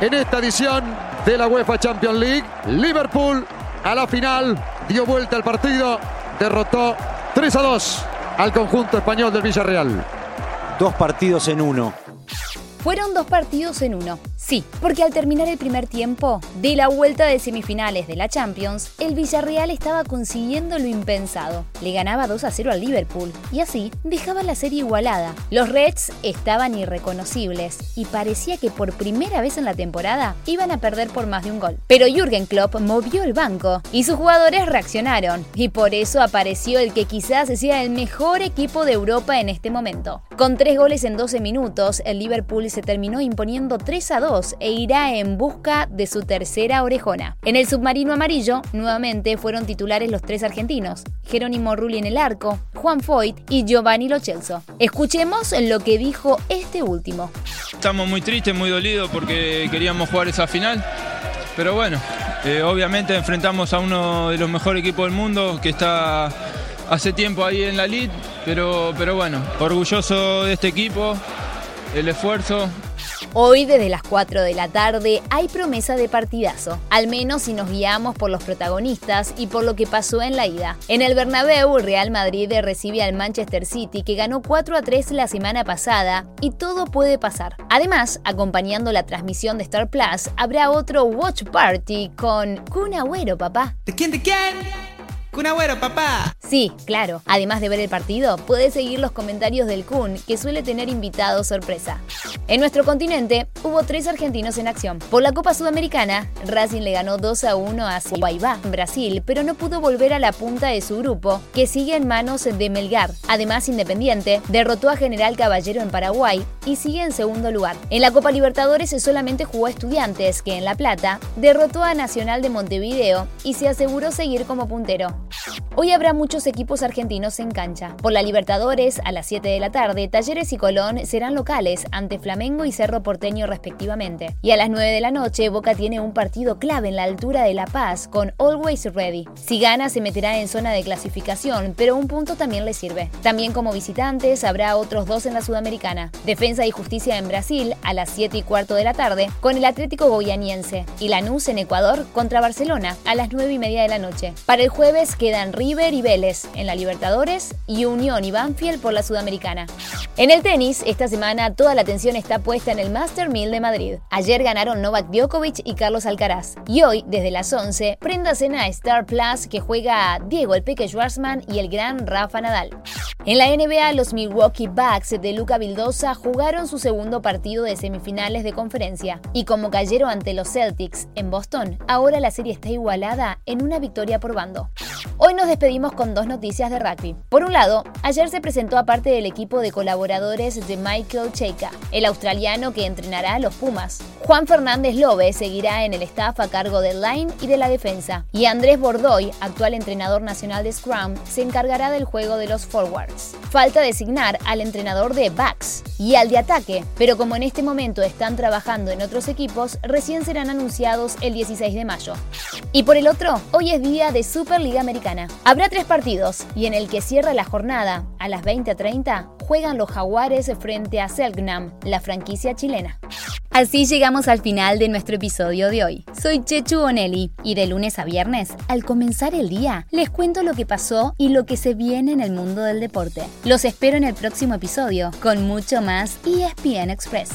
en esta edición de la UEFA Champions League. Liverpool a la final dio vuelta al partido, derrotó 3 a 2 al conjunto español del Villarreal. Dos partidos en uno. Fueron dos partidos en uno. Sí, porque al terminar el primer tiempo de la vuelta de semifinales de la Champions, el Villarreal estaba consiguiendo lo impensado. Le ganaba 2 a 0 al Liverpool y así dejaba la serie igualada. Los Reds estaban irreconocibles y parecía que por primera vez en la temporada iban a perder por más de un gol. Pero Jürgen Klopp movió el banco y sus jugadores reaccionaron y por eso apareció el que quizás sea el mejor equipo de Europa en este momento. Con tres goles en 12 minutos, el Liverpool se terminó imponiendo 3 a 2 e irá en busca de su tercera orejona. En el submarino amarillo, nuevamente fueron titulares los tres argentinos, Jerónimo Rulli en el arco, Juan Foyt y Giovanni Lochelso. Escuchemos lo que dijo este último. Estamos muy tristes, muy dolidos porque queríamos jugar esa final, pero bueno, eh, obviamente enfrentamos a uno de los mejores equipos del mundo que está hace tiempo ahí en la lead, pero, pero bueno, orgulloso de este equipo, el esfuerzo, Hoy desde las 4 de la tarde hay promesa de partidazo, al menos si nos guiamos por los protagonistas y por lo que pasó en la ida. En el Bernabéu, Real Madrid recibe al Manchester City que ganó 4 a 3 la semana pasada y todo puede pasar. Además, acompañando la transmisión de Star Plus, habrá otro watch party con Kun Agüero, papá. ¿De quién, de quién? Kun Agüero, papá. Sí, claro. Además de ver el partido, puedes seguir los comentarios del Kun, que suele tener invitados sorpresa. En nuestro continente hubo tres argentinos en acción. Por la Copa Sudamericana, Racing le ganó 2 a 1 a Guaybá, Brasil, pero no pudo volver a la punta de su grupo, que sigue en manos de Melgar. Además, Independiente derrotó a General Caballero en Paraguay y sigue en segundo lugar. En la Copa Libertadores solamente jugó a Estudiantes, que en La Plata derrotó a Nacional de Montevideo y se aseguró seguir como puntero. Thank you. Hoy habrá muchos equipos argentinos en cancha. Por la Libertadores, a las 7 de la tarde, Talleres y Colón serán locales ante Flamengo y Cerro Porteño respectivamente. Y a las 9 de la noche, Boca tiene un partido clave en la altura de La Paz con Always Ready. Si gana, se meterá en zona de clasificación, pero un punto también le sirve. También como visitantes, habrá otros dos en la Sudamericana. Defensa y Justicia en Brasil, a las 7 y cuarto de la tarde, con el Atlético Goianiense. Y Lanús en Ecuador contra Barcelona, a las 9 y media de la noche. Para el jueves quedan River y Vélez en la Libertadores y Unión y Banfield por la Sudamericana. En el tenis, esta semana toda la atención está puesta en el Master 1000 de Madrid. Ayer ganaron Novak Djokovic y Carlos Alcaraz. Y hoy, desde las 11, prenda cena a Star Plus que juega Diego el Peque Schwarzman y el gran Rafa Nadal. En la NBA, los Milwaukee Bucks de Luca Vildosa jugaron su segundo partido de semifinales de conferencia. Y como cayeron ante los Celtics en Boston, ahora la serie está igualada en una victoria por bando. Hoy nos despedimos con dos noticias de rugby. Por un lado, ayer se presentó a parte del equipo de colaboradores de Michael Cheika, el australiano que entrenará a los Pumas. Juan Fernández Lobe seguirá en el staff a cargo del line y de la defensa. Y Andrés Bordoy, actual entrenador nacional de Scrum, se encargará del juego de los forwards. Falta designar al entrenador de backs y al de ataque, pero como en este momento están trabajando en otros equipos, recién serán anunciados el 16 de mayo. Y por el otro, hoy es día de Superliga Habrá tres partidos y en el que cierra la jornada, a las 20.30, juegan los Jaguares frente a Selknam, la franquicia chilena. Así llegamos al final de nuestro episodio de hoy. Soy Chechu Bonelli y de lunes a viernes, al comenzar el día, les cuento lo que pasó y lo que se viene en el mundo del deporte. Los espero en el próximo episodio con mucho más ESPN Express.